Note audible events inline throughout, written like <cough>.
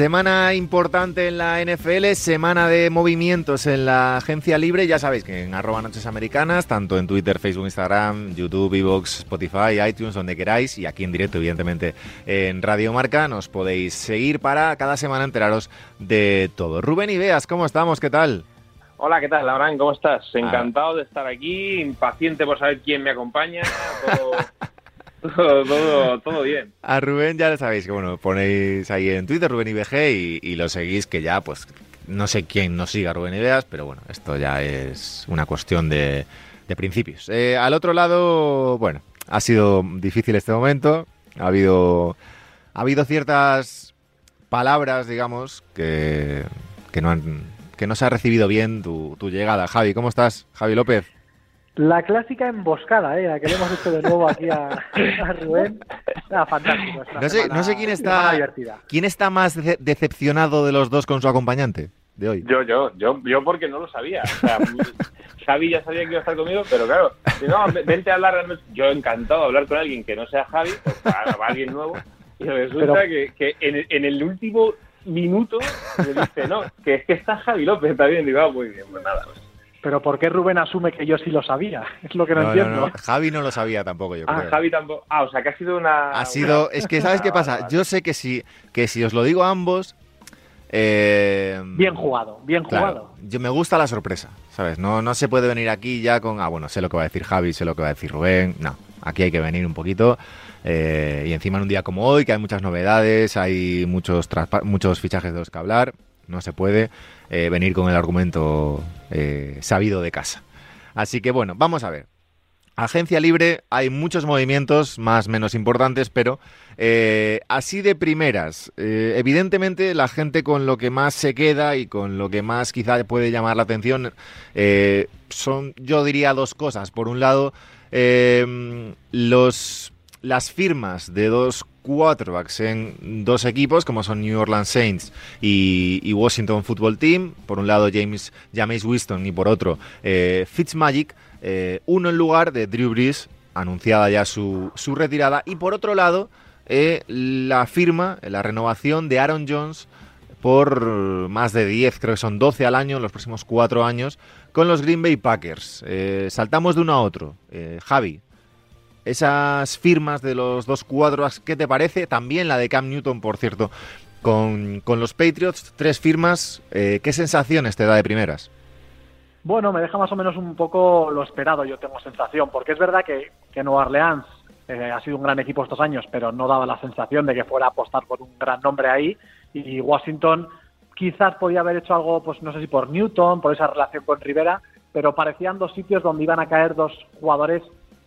Semana importante en la NFL, semana de movimientos en la agencia libre. Ya sabéis que en arroba noches americanas, tanto en Twitter, Facebook, Instagram, YouTube, Evox, Spotify, iTunes, donde queráis, y aquí en directo, evidentemente, en Radio Marca, nos podéis seguir para cada semana enteraros de todo. Rubén Ideas, ¿cómo estamos? ¿Qué tal? Hola, ¿qué tal, Abraham? ¿Cómo estás? Encantado de estar aquí, impaciente por saber quién me acompaña. Todo... <laughs> Todo, todo, bien. A Rubén ya lo sabéis, que bueno, ponéis ahí en Twitter Rubén IBG y, lo seguís, que ya pues no sé quién nos siga Rubén Ideas, pero bueno, esto ya es una cuestión de, principios. Eh, al otro lado, bueno, ha sido difícil este momento, ha habido, ha habido ciertas palabras, digamos, que, que, no, han, que no se ha recibido bien tu llegada. Javi, ¿cómo estás? Javi López. La clásica emboscada, ¿eh? la que le hemos hecho de nuevo aquí a, <laughs> Rubén. Ah, fantástico. No sé, no sé, quién está quién está más decepcionado de los dos con su acompañante de hoy. Yo, yo, yo, yo porque no lo sabía. O sea, <laughs> Javi ya sabía que iba a estar conmigo, pero claro, si no, vente a hablar. Yo encantado de hablar con alguien que no sea Javi, pues para, alguien nuevo. Y resulta que, que en, en, el último minuto me dice, no, que es que está Javi López también. Digo, ah, muy bien, pues nada. Pues pero ¿por qué Rubén asume que yo sí lo sabía? <laughs> Es lo que no, entiendo. Javi no lo sabía tampoco, yo ah, Javi tampoco. Ah, o sea, que ha sido una... Ha sido... Es que, ¿sabes qué pasa? Yo sé que si, que si os lo digo a ambos... Eh, bien jugado, bien jugado. Yo me gusta la sorpresa, ¿sabes? No, no se puede venir aquí ya con, ah, bueno, sé lo que va a decir Javi, sé lo que va a decir Rubén. No, aquí hay que venir un poquito. Eh, y encima en un día como hoy, que hay muchas novedades, hay muchos, muchos fichajes de los que hablar, no se puede. Eh, venir con el argumento eh, sabido de casa. Así que bueno, vamos a ver. Agencia libre, hay muchos movimientos más menos importantes, pero eh, así de primeras, evidentemente la gente con lo que más se queda y con lo que más quizá puede llamar la atención son, yo diría, dos cosas. Por un lado, los, las firmas de dos quarterbacks en dos equipos como son New Orleans Saints y, Washington Football Team. Por un lado James, James Winston y por otro eh, Fitzmagic. Eh, uno en lugar de Drew Brees, anunciada ya su, su retirada. Y por otro lado eh, la firma, la renovación de Aaron Jones por más de 10, creo que son 12 al año en los próximos cuatro años, con los Green Bay Packers. saltamos de uno a otro. Javi, esas firmas de los dos cuadros, ¿qué te parece? También la de Cam Newton, por cierto, con, los Patriots, tres firmas, eh, ¿qué sensaciones te da de primeras? Bueno, me deja más o menos un poco lo esperado, yo tengo sensación, porque es verdad que, que Nueva Orleans eh, ha sido un gran equipo estos años, pero no daba la sensación de que fuera a apostar por un gran nombre ahí, y Washington quizás podía haber hecho algo, pues no sé si por Newton, por esa relación con Rivera, pero parecían dos sitios donde iban a caer dos jugadores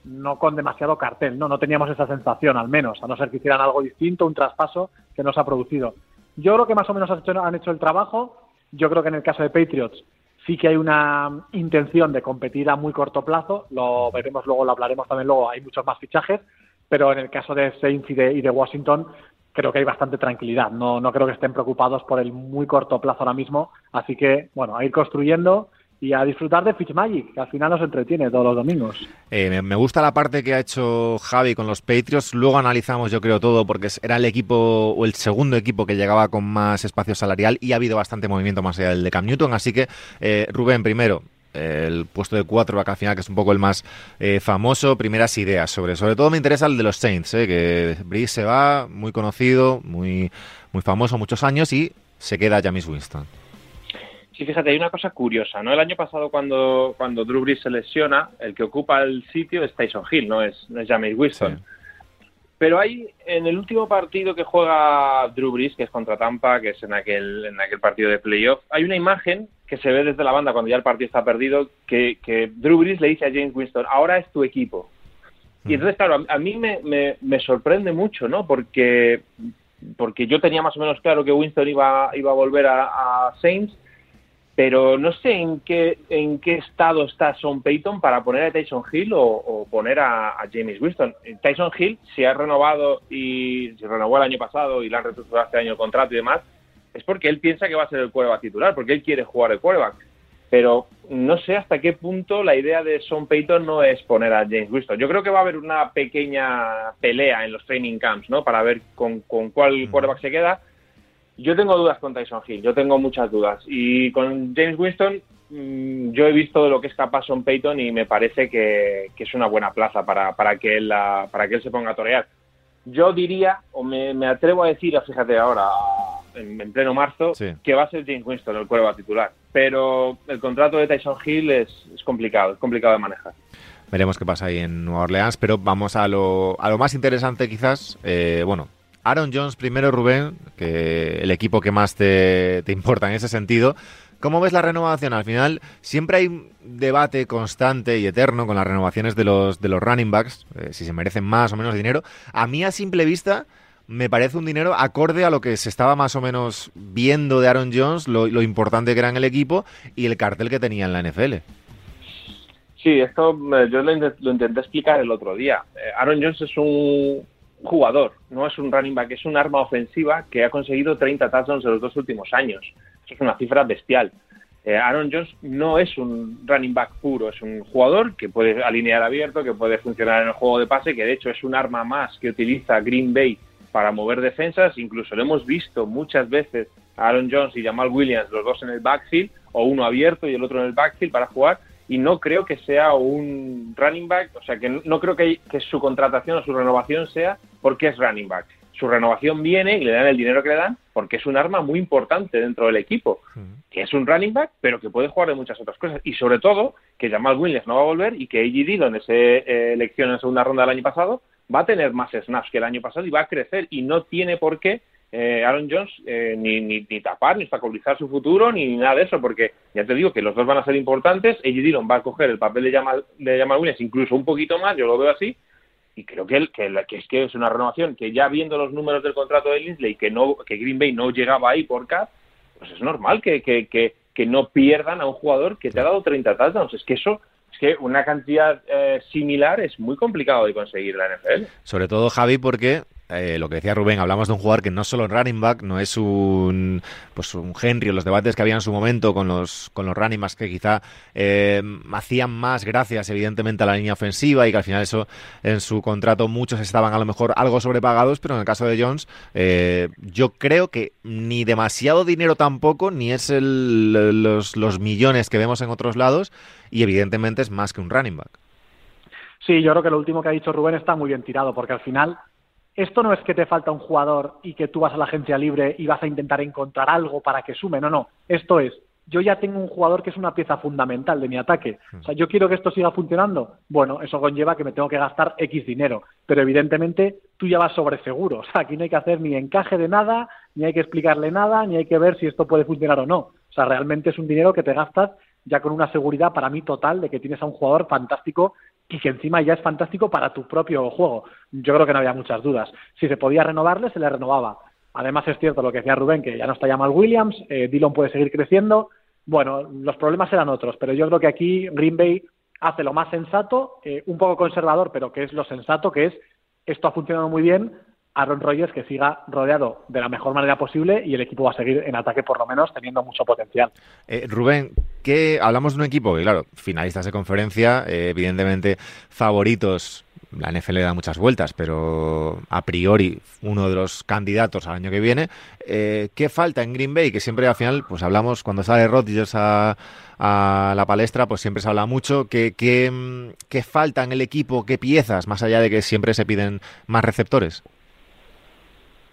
no con demasiado cartel, ¿no? No teníamos esa sensación, al menos, a no ser que hicieran algo distinto, un traspaso que no se ha producido. Yo creo que más o menos han hecho, han hecho el trabajo. Yo creo que en el caso de Patriots sí que hay una intención de competir a muy corto plazo. Lo veremos luego, lo hablaremos también luego. Hay muchos más fichajes, pero en el caso de Saints y de, y de Washington creo que hay bastante tranquilidad. No, no creo que estén preocupados por el muy corto plazo ahora mismo. Así que, bueno, a ir construyendo y a disfrutar de Fitzmagic, que al final nos entretiene todos los domingos. Eh, me, gusta la parte que ha hecho Javi con los Patriots. Luego analizamos, yo creo, todo, porque era el equipo o el segundo equipo que llegaba con más espacio salarial y ha habido bastante movimiento más allá del de Cam Newton. Así que, eh, Rubén, primero, el puesto de cuatro acá al final, que es un poco el más eh, famoso, primeras ideas sobre. Sobre todo me interesa el de los Saints, que Brice se va, muy conocido, muy, muy famoso, muchos años, y se queda James Winston. Sí, fíjate, hay una cosa curiosa, ¿no? El año pasado cuando, cuando Drew Brees se lesiona, el que ocupa el sitio es Tyson Hill, no es, no es James Wilson. Pero hay, en el último partido que juega Drew Brees, que es contra Tampa, que es en aquel, en aquel partido de playoff, hay una imagen que se ve desde la banda cuando ya el partido está perdido, que, que Drew Brees le dice a James Winston, ahora es tu equipo. Y mm. entonces, claro, a, mí me, me, sorprende mucho, ¿no? Porque, porque yo tenía más o menos claro que Winston iba, iba a volver a, a Saints, pero no sé en qué, en qué estado está Sean Payton para poner a Tyson Hill o, poner a, James Winston. Tyson Hill, si ha renovado y se renovó el año pasado y le han reestructurado este año el contrato y demás, es porque él piensa que va a ser el quarterback titular, porque él quiere jugar el quarterback. Pero no sé hasta qué punto la idea de Sean Payton no es poner a James Winston. Yo creo que va a haber una pequeña pelea en los training camps, ¿no? Para ver con, con cuál quarterback se queda yo tengo dudas con Tyson Hill, yo tengo muchas dudas. Y con James Winston, mm, yo he visto lo que es capaz Son Payton y me parece que, es una buena plaza para, para, que él para que él se ponga a torear. Yo diría, o me, atrevo a decir, fíjate ahora, en, pleno marzo, que va a ser James Winston el cuervo titular. Pero el contrato de Tyson Hill es, complicado, es complicado de manejar. Veremos qué pasa ahí en Nueva Orleans, pero vamos a lo, a lo más interesante quizás. Eh, bueno, Aaron Jones primero, Rubén, que el equipo que más te, importa en ese sentido. ¿Cómo ves la renovación? Al final siempre hay debate constante y eterno con las renovaciones de los, de los running backs, eh, si se merecen más o menos dinero. A mí a simple vista me parece un dinero acorde a lo que se estaba más o menos viendo de Aaron Jones, lo, importante que era en el equipo y el cartel que tenía en la NFL. Sí, esto eh, yo lo, lo intenté explicar el otro día. Eh, Aaron Jones es un, jugador, no es un running back, es un arma ofensiva que ha conseguido 30 touchdowns en los dos últimos años. Eso es una cifra bestial. Eh, Aaron Jones no es un running back puro, es un jugador que puede alinear abierto, que puede funcionar en el juego de pase, que de hecho es un arma más que utiliza Green Bay para mover defensas. Incluso lo hemos visto muchas veces a Aaron Jones y Jamal Williams, los dos en el backfield, o uno abierto y el otro en el backfield para jugar y no creo que sea un running back, o sea, que no creo que, su contratación o su renovación sea porque es running back. Su renovación viene y le dan el dinero que le dan porque es un arma muy importante dentro del equipo, que es un running back, pero que puede jugar de muchas otras cosas. Y sobre todo, que Jamal Williams no va a volver y que A.G. Dillon, esa eh, elección en segunda ronda del año pasado, va a tener más snaps que el año pasado y va a crecer y no tiene por qué eh, Aaron Jones eh, ni, ni, ni, tapar, ni obstaculizar su futuro, ni nada de eso, porque ya te digo que los dos van a ser importantes. A.J. Dillon va a coger el papel de Jamal, de Jamal Williams incluso un poquito más, yo lo veo así, y creo que, que, que, es que es una renovación que ya viendo los números del contrato de Linsley, que, no, que Green Bay no llegaba ahí por cap, pues es normal que, que, que, que no pierdan a un jugador que te ha dado 30 touchdowns. Es que eso es que una cantidad eh, similar es muy complicado de conseguir la NFL. Sobre todo, Javi, porque eh, lo que decía Rubén, hablamos de un jugador que no es solo running back, no es un pues un Henry los debates que había en su momento con los con los running backs que quizá eh, hacían más gracias evidentemente a la línea ofensiva y que al final eso en su contrato muchos estaban a lo mejor algo sobrepagados, pero en el caso de Jones eh, yo creo que ni demasiado dinero tampoco, ni es el, los millones que vemos en otros lados y evidentemente es más que un running back. Sí, yo creo que lo último que ha dicho Rubén está muy bien tirado, porque al final esto no es que te falta un jugador y que tú vas a la agencia libre y vas a intentar encontrar algo para que sume, no, no, esto es, yo ya tengo un jugador que es una pieza fundamental de mi ataque. O sea, yo quiero que esto siga funcionando. Bueno, eso conlleva que me tengo que gastar X dinero, pero evidentemente tú ya vas sobre seguro. <laughs> O sea, aquí no hay que hacer ni encaje de nada, ni hay que explicarle nada, ni hay que ver si esto puede funcionar o no. O sea, realmente es un dinero que te gastas ya con una seguridad para mí total de que tienes a un jugador fantástico y que encima ya es fantástico para tu propio juego. Yo creo que no había muchas dudas. Si se podía renovarle, se le renovaba. Además es cierto lo que decía Rubén, que ya no está ya mal Williams, eh, puede seguir creciendo. Bueno, los problemas eran otros, pero yo creo que aquí Green Bay hace lo más sensato, eh, un poco conservador, pero que es lo sensato, que es esto ha funcionado muy bien, Aaron Rodgers que siga rodeado de la mejor manera posible y el equipo va a seguir en ataque por lo menos teniendo mucho potencial. Eh, Rubén, que hablamos de un equipo que, claro, finalistas de conferencia, eh, evidentemente favoritos. La NFL da muchas vueltas, pero a priori uno de los candidatos al año que viene. Eh, ¿Qué falta en Green Bay? Que siempre al final, pues hablamos cuando sale Rodgers a, la palestra, pues siempre se habla mucho. ¿Qué, qué, qué falta en el equipo? ¿Qué piezas? Más allá de que siempre se piden más receptores.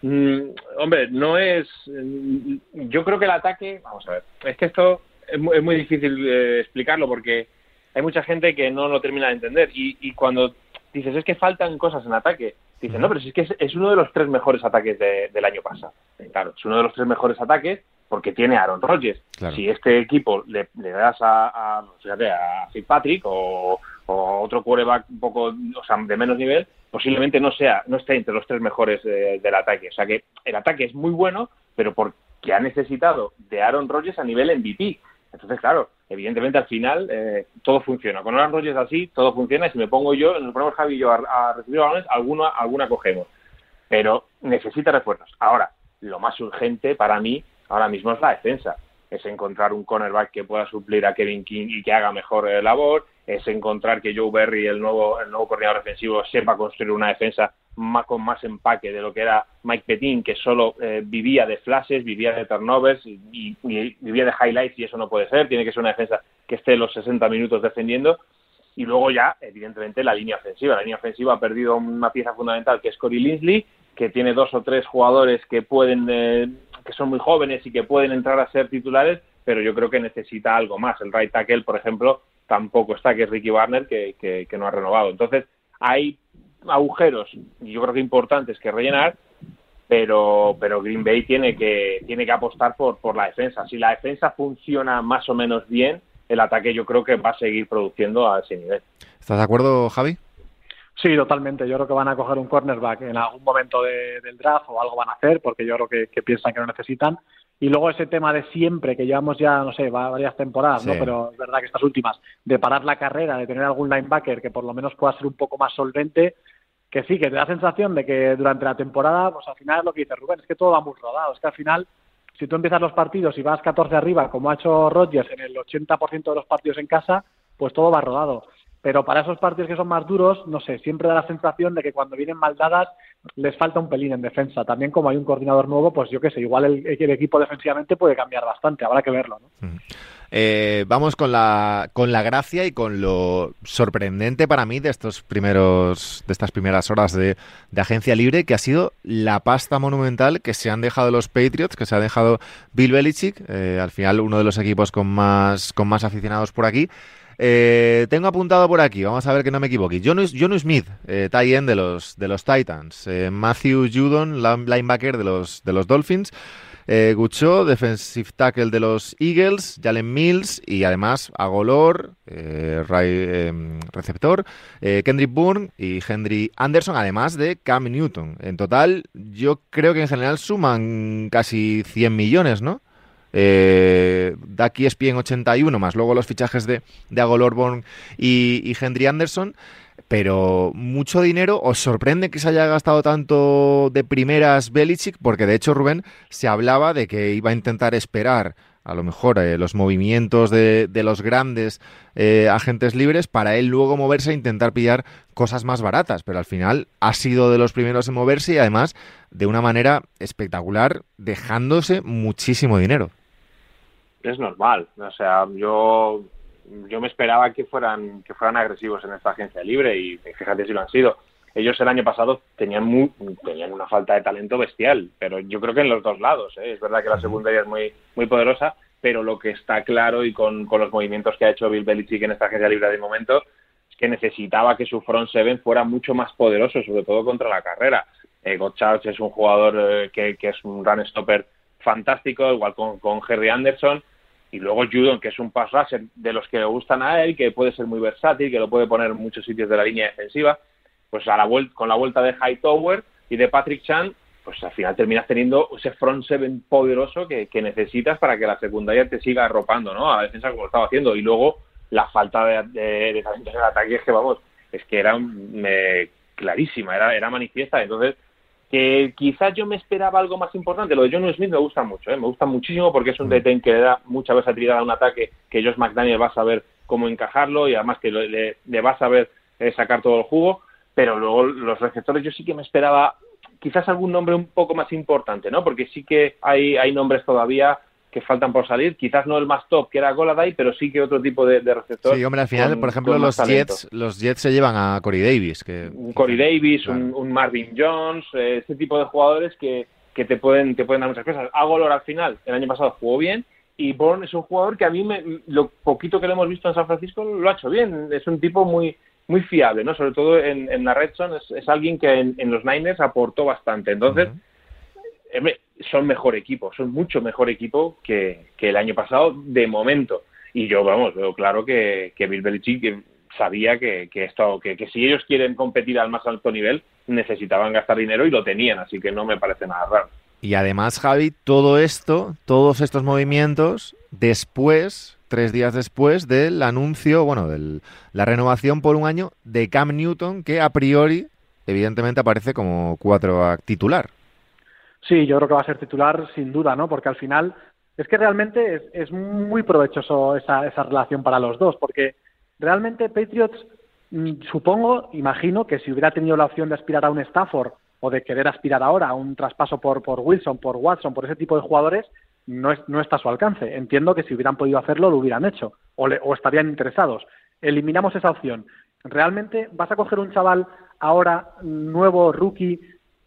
Mm, hombre, no es. Mm, yo creo que el ataque. Vamos a ver. Es que esto es muy, difícil eh, explicarlo porque hay mucha gente que no lo termina de entender. Y, cuando dices es que faltan cosas en ataque, dices no, pero si es que es, uno de los tres mejores ataques del año pasado. Claro, es uno de los tres mejores ataques porque tiene a Aaron Rodgers. Si este equipo le, das a, a, a Fitzpatrick o, o otro quarterback un poco, o sea, de menos nivel, posiblemente no sea, no esté entre los tres mejores del ataque. O sea que el ataque es muy bueno, pero porque ha necesitado de Aaron Rodgers a nivel MVP. Entonces, claro, evidentemente al final eh, todo funciona. Con Aaron Rodgers así, todo funciona y si me pongo yo, nos ponemos Javi y yo a, recibir balones, alguna, alguna cogemos. Pero necesita refuerzos. Ahora, lo más urgente para mí ahora mismo es la defensa. Es encontrar un cornerback que pueda suplir a Kevin King y que haga mejor eh, labor. Es encontrar que Joe Berry, el nuevo, el nuevo coordinador defensivo, sepa construir una defensa más, con más empaque de lo que era Mike Petin, que solo eh, vivía de flashes, vivía de turnovers y, vivía de highlights y eso no puede ser. Tiene que ser una defensa que esté los 60 minutos defendiendo. Y luego ya, evidentemente, la línea ofensiva. La línea ofensiva ha perdido una pieza fundamental que es Corey Linsley, que tiene dos o tres jugadores que pueden, eh, que son muy jóvenes y que pueden entrar a ser titulares, pero yo creo que necesita algo más. El right tackle, por ejemplo, tampoco está, que es Ricky Warner, que, que no ha renovado. Entonces, hay agujeros, yo creo que importantes que rellenar, pero, pero Green Bay tiene que, tiene que apostar por, por la defensa. Si la defensa funciona más o menos bien, el ataque yo creo que va a seguir produciendo a ese nivel. ¿Estás de acuerdo, Javi? Sí, totalmente. Yo creo que van a coger un cornerback en algún momento del draft o algo van a hacer, porque yo creo que, que piensan que lo necesitan. Y luego ese tema de siempre, que llevamos ya, no sé, varias temporadas, ¿no? Pero es verdad que estas últimas, de parar la carrera, de tener algún linebacker que por lo menos pueda ser un poco más solvente, que sí, que te da sensación de que durante la temporada, pues al final es lo que dice Rubén, es que todo va muy rodado. Es que al final, si tú empiezas los partidos y vas 14 arriba, como ha hecho Rodgers en el 80% de los partidos en casa, pues todo va rodado pero para esos partidos que son más duros, no sé, siempre da la sensación de que cuando vienen mal dadas les falta un pelín en defensa. También como hay un coordinador nuevo, pues yo qué sé, igual el, equipo defensivamente puede cambiar bastante, habrá que verlo. ¿no? Mm. Eh, vamos con la, con la gracia y con lo sorprendente para mí de estos primeros, de estas primeras horas de, agencia libre, que ha sido la pasta monumental que se han dejado los Patriots, que se ha dejado Bill Belichick, eh, al final uno de los equipos con más, con más aficionados por aquí. Eh, tengo apuntado por aquí, vamos a ver que no me equivoque. John, Smith, eh, tie de los, de los Titans. Eh, Matthew Judon, linebacker de los, de los Dolphins. Eh, Gucho, defensive tackle de los Eagles, Jalen Mills y además Agolor, eh, em, receptor, Kendrick Bourne y Henry Anderson, además de Cam Newton. En total, yo creo que en general suman casi 100 millones, ¿no? Eh, Ducky en 81, más luego los fichajes de, de Agolorborn y, y Henry Anderson. Pero mucho dinero, ¿os sorprende que se haya gastado tanto de primeras Belichick? Porque de hecho, Rubén, se hablaba de que iba a intentar esperar a lo mejor eh, los movimientos de, de los grandes eh, agentes libres para él luego moverse e intentar pillar cosas más baratas, pero al final ha sido de los primeros en moverse y además de una manera espectacular, dejándose muchísimo dinero es normal. O sea, yo yo me esperaba que fueran que fueran agresivos en esta agencia libre y fíjate si lo han sido. Ellos el año pasado tenían muy, tenían una falta de talento bestial, pero yo creo que en los dos lados. ¿eh? Es verdad que la secundaria es muy muy poderosa, pero lo que está claro y con, con los movimientos que ha hecho Bill Belichick en esta agencia libre de momento es que necesitaba que su front seven fuera mucho más poderoso, sobre todo contra la carrera. Eh, es un jugador eh, que, que es un run stopper fantástico, igual con, con Harry Anderson, y luego Judon, que es un pass rusher de los que le gustan a él, que puede ser muy versátil, que lo puede poner en muchos sitios de la línea defensiva, pues a la vuelta, con la vuelta de Hightower y de Patrick Chan, pues al final terminas teniendo ese front seven poderoso que, necesitas para que la secundaria te siga arropando, ¿no? A la defensa como lo estaba haciendo. Y luego la falta de, de, talento en el ataque es que, vamos, es que era clarísima, era, era manifiesta. Entonces, que quizás yo me esperaba algo más importante. Lo de John Smith me gusta mucho, ¿eh? me gusta muchísimo porque es un mm. DT que le da mucha versatilidad a un ataque que Josh McDaniel va a saber cómo encajarlo y además que le, va a saber eh, sacar todo el jugo. Pero luego los receptores yo sí que me esperaba quizás algún nombre un poco más importante, ¿no? Porque sí que hay, hay nombres todavía que faltan por salir. Quizás no el más top, que era Goladay, pero sí que otro tipo de, de receptor. Sí, hombre, al final, por ejemplo, los Jets, los Jets se llevan a Corey Davis. Que, un Corey Davis, un, Marvin Jones, eh, ese tipo de jugadores que, que te, pueden, te pueden dar muchas cosas. Agolor al final, el año pasado jugó bien, y Bourne es un jugador que a mí, me, lo poquito que lo hemos visto en San Francisco, lo ha hecho bien. Es un tipo muy muy fiable, ¿no? Sobre todo en, en la red zone, es, alguien que en, los Niners aportó bastante. Entonces, son mejor equipo, son mucho mejor equipo que, el año pasado de momento. Y yo, vamos, veo claro que, que Bill Belichick sabía que, que esto, que, que, si ellos quieren competir al más alto nivel, necesitaban gastar dinero y lo tenían, así que no me parece nada raro. Y además, Javi, todo esto, todos estos movimientos, después tres días después del anuncio, bueno, de la renovación por un año de Cam Newton, que a priori, evidentemente, aparece como cuatro titular. Sí, yo creo que va a ser titular sin duda, ¿no? Porque al final es que realmente es, muy provechoso esa, esa relación para los dos, porque realmente Patriots, mm, supongo, imagino que si hubiera tenido la opción de aspirar a un Stafford o de querer aspirar ahora a un traspaso por, por Wilson, por Watson, por ese tipo de jugadores, no, es, no está a su alcance. Entiendo que si hubieran podido hacerlo, lo hubieran hecho o, o estarían interesados. Eliminamos esa opción. ¿Realmente vas a coger un chaval ahora nuevo, rookie,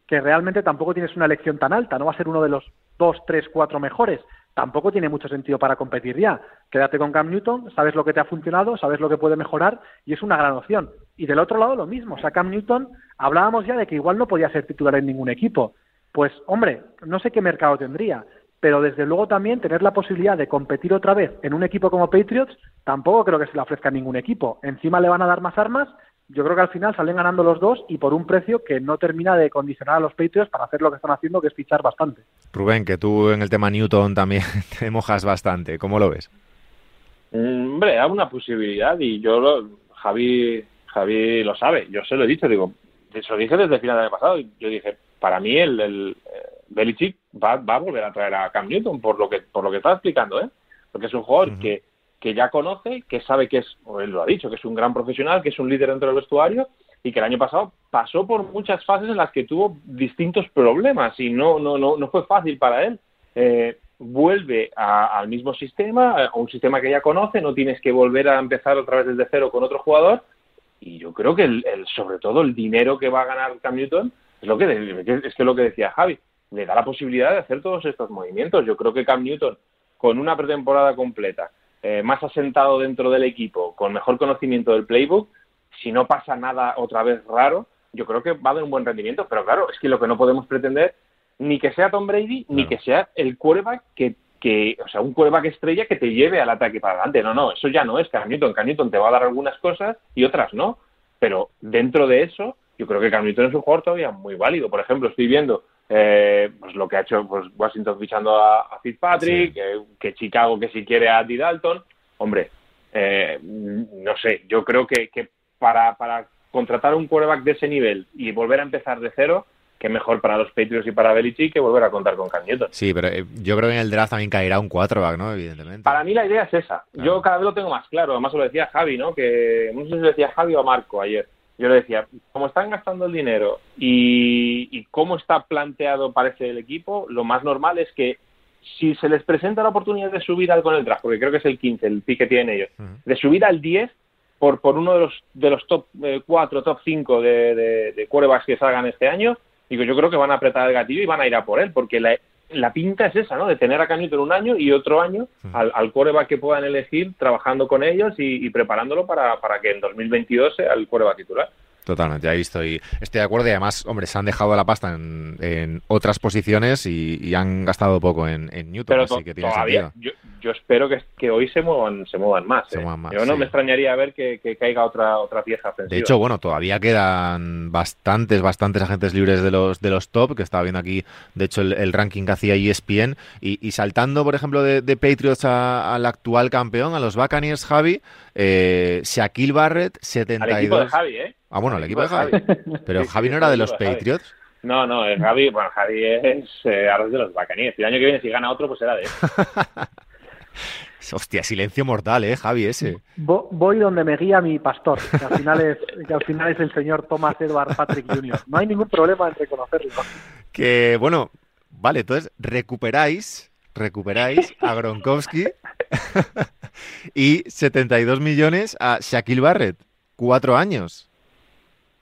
que realmente tampoco tienes una elección tan alta? No va a ser uno de los dos, tres, cuatro mejores tampoco tiene mucho sentido para competir ya. Quédate con Cam Newton, sabes lo que te ha funcionado, sabes lo que puede mejorar y es una gran opción. Y del otro lado lo mismo, o sea, Cam Newton hablábamos ya de que igual no podía ser titular en ningún equipo. Pues hombre, no sé qué mercado tendría, pero desde luego también tener la posibilidad de competir otra vez en un equipo como Patriots, tampoco creo que se le ofrezca a ningún equipo. Encima le van a dar más armas yo creo que al final salen ganando los dos y por un precio que no termina de condicionar a los Patriots para hacer lo que están haciendo, que es fichar bastante. Rubén, que tú en el tema Newton también <laughs> te mojas bastante, ¿cómo lo ves? Mm, hombre, hay una posibilidad y yo, lo, Javi, Javi lo sabe, yo se lo he dicho, digo, se lo dije desde el final del año pasado, yo dije, para mí el, el, eh, Belichick va, va, a volver a traer a Cam Newton por lo que por lo que está explicando, ¿eh? Porque es un jugador que que ya conoce, que sabe que es, o él lo ha dicho, que es un gran profesional, que es un líder dentro del vestuario y que el año pasado pasó por muchas fases en las que tuvo distintos problemas y no, no, no, no fue fácil para él. Eh, vuelve al mismo sistema, a un sistema que ya conoce, no tienes que volver a empezar otra vez desde cero con otro jugador y yo creo que el, sobre todo el dinero que va a ganar Cam Newton es lo que es que lo que decía Javi, le da la posibilidad de hacer todos estos movimientos. Yo creo que Cam Newton con una pretemporada completa eh, más asentado dentro del equipo, con mejor conocimiento del playbook, si no pasa nada otra vez raro, yo creo que va a haber un buen rendimiento. Pero claro, es que lo que no podemos pretender ni que sea Tom Brady, ni que sea el quarterback que, que, o sea, un quarterback estrella que te lleve al ataque para adelante. No, no, eso ya no es Cam Newton. Cam Newton te va a dar algunas cosas y otras no. Pero dentro de eso, yo creo que Cam Newton es un jugador todavía muy válido. Por ejemplo, estoy viendo eh, pues lo que ha hecho pues Washington fichando a, Fitzpatrick, que Chicago que si quiere a Andy Dalton, hombre, eh, no sé, yo creo que, que para, para contratar un quarterback de ese nivel y volver a empezar de cero, que mejor para los Patriots y para Belichick que volver a contar con Cam Newton. Sí, pero eh, yo creo que en el draft también caerá un quarterback, ¿no? Evidentemente. Para mí la idea es esa. Yo cada vez lo tengo más claro. Además, lo decía Javi, ¿no? Que no sé si lo decía Javi o Marco ayer yo le decía, como están gastando el dinero y, cómo está planteado parece el equipo, lo más normal es que si se les presenta la oportunidad de subir algo en el draft, porque creo que es el 15, el pique que tienen ellos, de subir al 10 por, por uno de los, de los top 4, eh, top 5 de, de, de que salgan este año, digo, yo creo que van a apretar el gatillo y van a ir a por él, porque la, la pinta es esa, ¿no? De tener a Canito en un año y otro año al, al coreback que puedan elegir, trabajando con ellos y, preparándolo para, para, que en 2022 sea el coreback titular. Totalmente, ahí estoy, estoy de acuerdo y además, hombre, se han dejado la pasta en, otras posiciones y, han gastado poco en, Newton, así que tiene todavía, Yo, yo, espero que, que, hoy se muevan, se muevan más. ¿eh? yo no me extrañaría ver que, caiga otra otra pieza ofensiva. De hecho, bueno, todavía quedan bastantes, bastantes agentes libres de los de los top, que estaba viendo aquí, de hecho, el, ranking que hacía ESPN, y, saltando, por ejemplo, de, Patriots al actual campeón, a los Buccaneers, Javi, eh, Shaquille Barrett, 72... Al equipo de Javi, ¿eh? Ah, bueno, el equipo de Javi. Pero Javi no era de los Patriots. No, no, el Javi, bueno, Javi es eh, de los Buccaneers. El año que viene, si gana otro, pues será de él. <laughs> Hostia, silencio mortal, ¿eh, Javi, ese? Voy donde me guía mi pastor, que al final es, que al final es el señor Thomas Edward Patrick Jr. No hay ningún problema en reconocerlo. Que, bueno, vale, entonces recuperáis, recuperáis a Gronkowski <laughs> y 72 millones a Shaquille Barrett. Cuatro años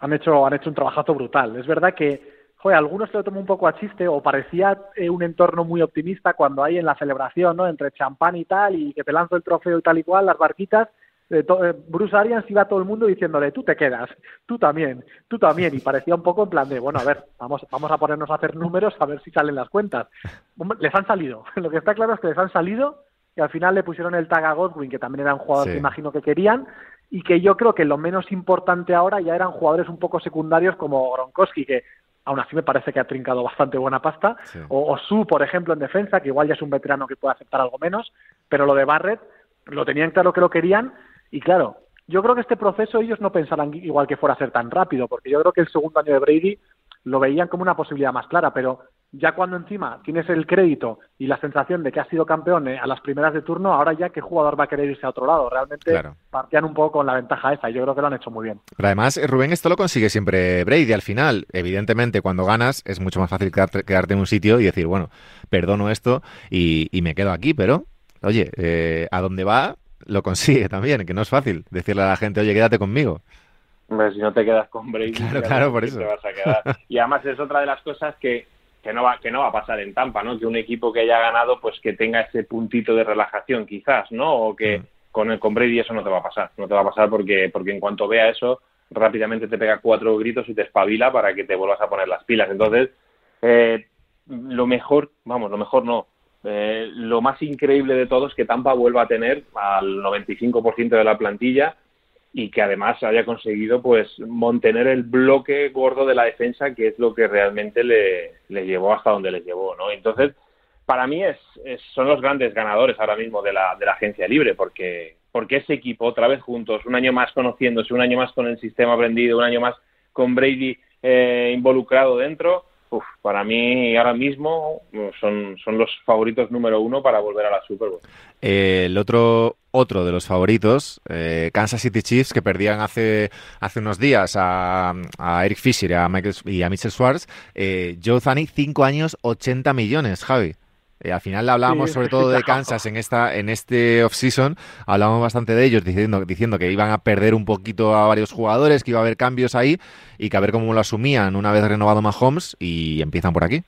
han hecho, han hecho un trabajazo brutal. Es verdad que, joder, algunos se lo toman un poco a chiste o parecía eh, un entorno muy optimista cuando hay en la celebración, ¿no? Entre champán y tal, y que te lanzo el trofeo y tal y cual, las barquitas. Eh, eh, Bruce Arians iba a todo el mundo diciéndole, tú te quedas, tú también, tú también, y parecía un poco en plan de, bueno, a ver, vamos, vamos a ponernos a hacer números a ver si salen las cuentas. Les han salido, <laughs> lo que está claro es que les han salido y al final le pusieron el tag a Godwin, que también era un jugador que imagino que querían, y que yo creo que lo menos importante ahora ya eran jugadores un poco secundarios como Gronkowski, que aún así me parece que ha trincado bastante buena pasta, o, Su, por ejemplo, en defensa, que igual ya es un veterano que puede aceptar algo menos, pero lo de Barrett, lo tenían claro que lo querían y claro, yo creo que este proceso ellos no pensarán igual que fuera a ser tan rápido, porque yo creo que el segundo año de Brady lo veían como una posibilidad más clara, pero ya cuando encima tienes el crédito y la sensación de que has sido campeón eh, a las primeras de turno, ahora ya qué jugador va a querer irse a otro lado. Realmente partían un poco con la ventaja esa y yo creo que lo han hecho muy bien. Pero además, eh, Rubén, esto lo consigue siempre Brady al final. Evidentemente, cuando ganas es mucho más fácil quedarte, en un sitio y decir, bueno, perdono esto y, me quedo aquí, pero, oye, eh, a dónde va lo consigue <laughs> también, que no es fácil decirle a la gente, oye, quédate conmigo. Hombre, si no te quedas con Brady, claro, claro, por eso. Te vas a quedar. Y además es otra de las cosas que que no va que no va a pasar en Tampa, ¿no? Que un equipo que haya ganado pues que tenga ese puntito de relajación quizás, ¿no? O que mm. con el con Brady eso no te va a pasar, no te va a pasar porque porque en cuanto vea eso rápidamente te pega cuatro gritos y te espabila para que te vuelvas a poner las pilas. Entonces eh, lo mejor, vamos, lo mejor no. Eh, lo más increíble de todo es que Tampa vuelva a tener al 95% de la plantilla y que además haya conseguido pues mantener el bloque gordo de la defensa que es lo que realmente le, llevó hasta donde le llevó no entonces para mí es, son los grandes ganadores ahora mismo de la, de la agencia libre porque porque ese equipo otra vez juntos un año más conociéndose un año más con el sistema aprendido un año más con Brady eh, involucrado dentro uf, para mí ahora mismo son, son los favoritos número uno para volver a la Super Bowl. Eh, el otro otro de los favoritos, eh, Kansas City Chiefs, que perdían hace, hace unos días a, Eric Fisher a, Michael, y a Mitchell Schwartz. Eh, Joe Zani, 5 años, 80 millones, Javi. Eh, al final hablábamos sobre todo de <laughs> Kansas en esta en este offseason, hablábamos bastante de ellos diciendo, diciendo que iban a perder un poquito a varios jugadores, que iba a haber cambios ahí y que a ver cómo lo asumían una vez renovado Mahomes y empiezan por aquí.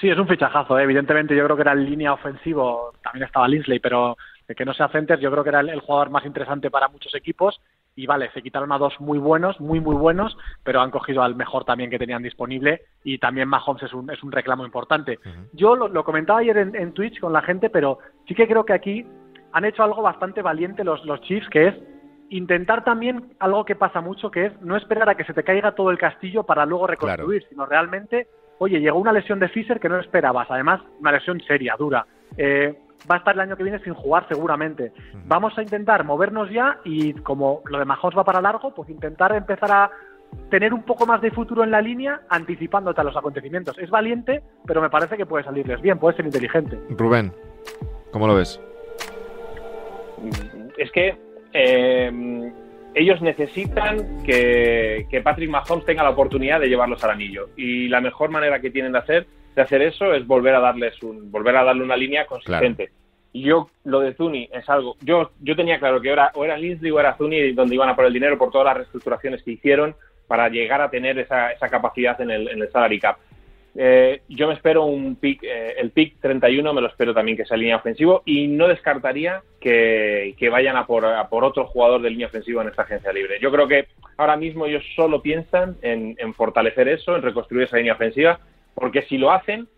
Sí, es un fichajazo, ¿eh? evidentemente yo creo que era en línea ofensivo, también estaba Linsley, pero que no sea Center, yo creo que era el, jugador más interesante para muchos equipos y vale, se quitaron a dos muy buenos, muy muy buenos, pero han cogido al mejor también que tenían disponible y también Mahomes es un, es un reclamo importante. Yo lo, comentaba ayer en, Twitch con la gente, pero sí que creo que aquí han hecho algo bastante valiente los, los Chiefs, que es intentar también algo que pasa mucho, que es no esperar a que se te caiga todo el castillo para luego reconstruir, sino realmente, oye, llegó una lesión de Fisher que no esperabas, además una lesión seria, dura. Eh, va a estar el año que viene sin jugar seguramente. Vamos a intentar movernos ya y como lo de Mahomes va para largo, pues intentar empezar a tener un poco más de futuro en la línea anticipándote a los acontecimientos. Es valiente, pero me parece que puede salirles bien, puede ser inteligente. Rubén, ¿cómo lo ves? Es que eh, ellos necesitan que, Patrick Mahomes tenga la oportunidad de llevarlos al anillo y la mejor manera que tienen de hacer de hacer eso es volver a darles un, volver a darle una línea consistente. Yo, lo de Zuni es algo, yo, yo tenía claro que era, o era Lindsay o era Zuni donde iban a por el dinero por todas las reestructuraciones que hicieron para llegar a tener esa, esa capacidad en el, en el salary cap. Eh, yo me espero un pick, eh, el pick 31 me lo espero también que sea línea ofensivo y no descartaría que, que vayan a por, a por, otro jugador de línea ofensiva en esta agencia libre. Yo creo que ahora mismo ellos solo piensan en, en fortalecer eso, en reconstruir esa línea ofensiva porque si lo hacen,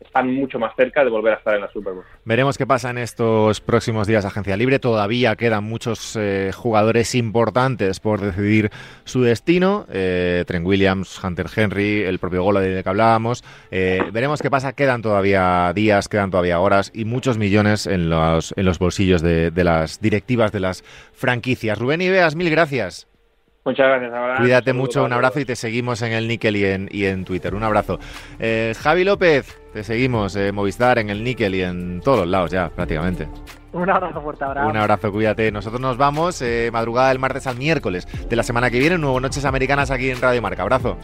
están mucho más cerca de volver a estar en la Super Bowl. Veremos qué pasa en estos próximos días agencia libre. Todavía quedan muchos eh, jugadores importantes por decidir su destino. Eh, Trent Williams, Hunter Henry, el propio Gola de que hablábamos. Eh, veremos qué pasa. Quedan todavía días, quedan todavía horas y muchos millones en los, en los bolsillos de, de las directivas de las franquicias. Rubén Ibeas, mil gracias. Muchas gracias, Cuídate mucho, un abrazo y te seguimos en el Nickel y en, y en Twitter. Un abrazo. Eh, Javi López, te seguimos, en Movistar, en el Nickel y en todos los lados ya, prácticamente. Un abrazo fuerte, abrazo. Un abrazo, cuídate. Nosotros nos vamos eh, madrugada del martes al miércoles de la semana que viene, nuevo Noches Americanas aquí en Radio Marca. Abrazo.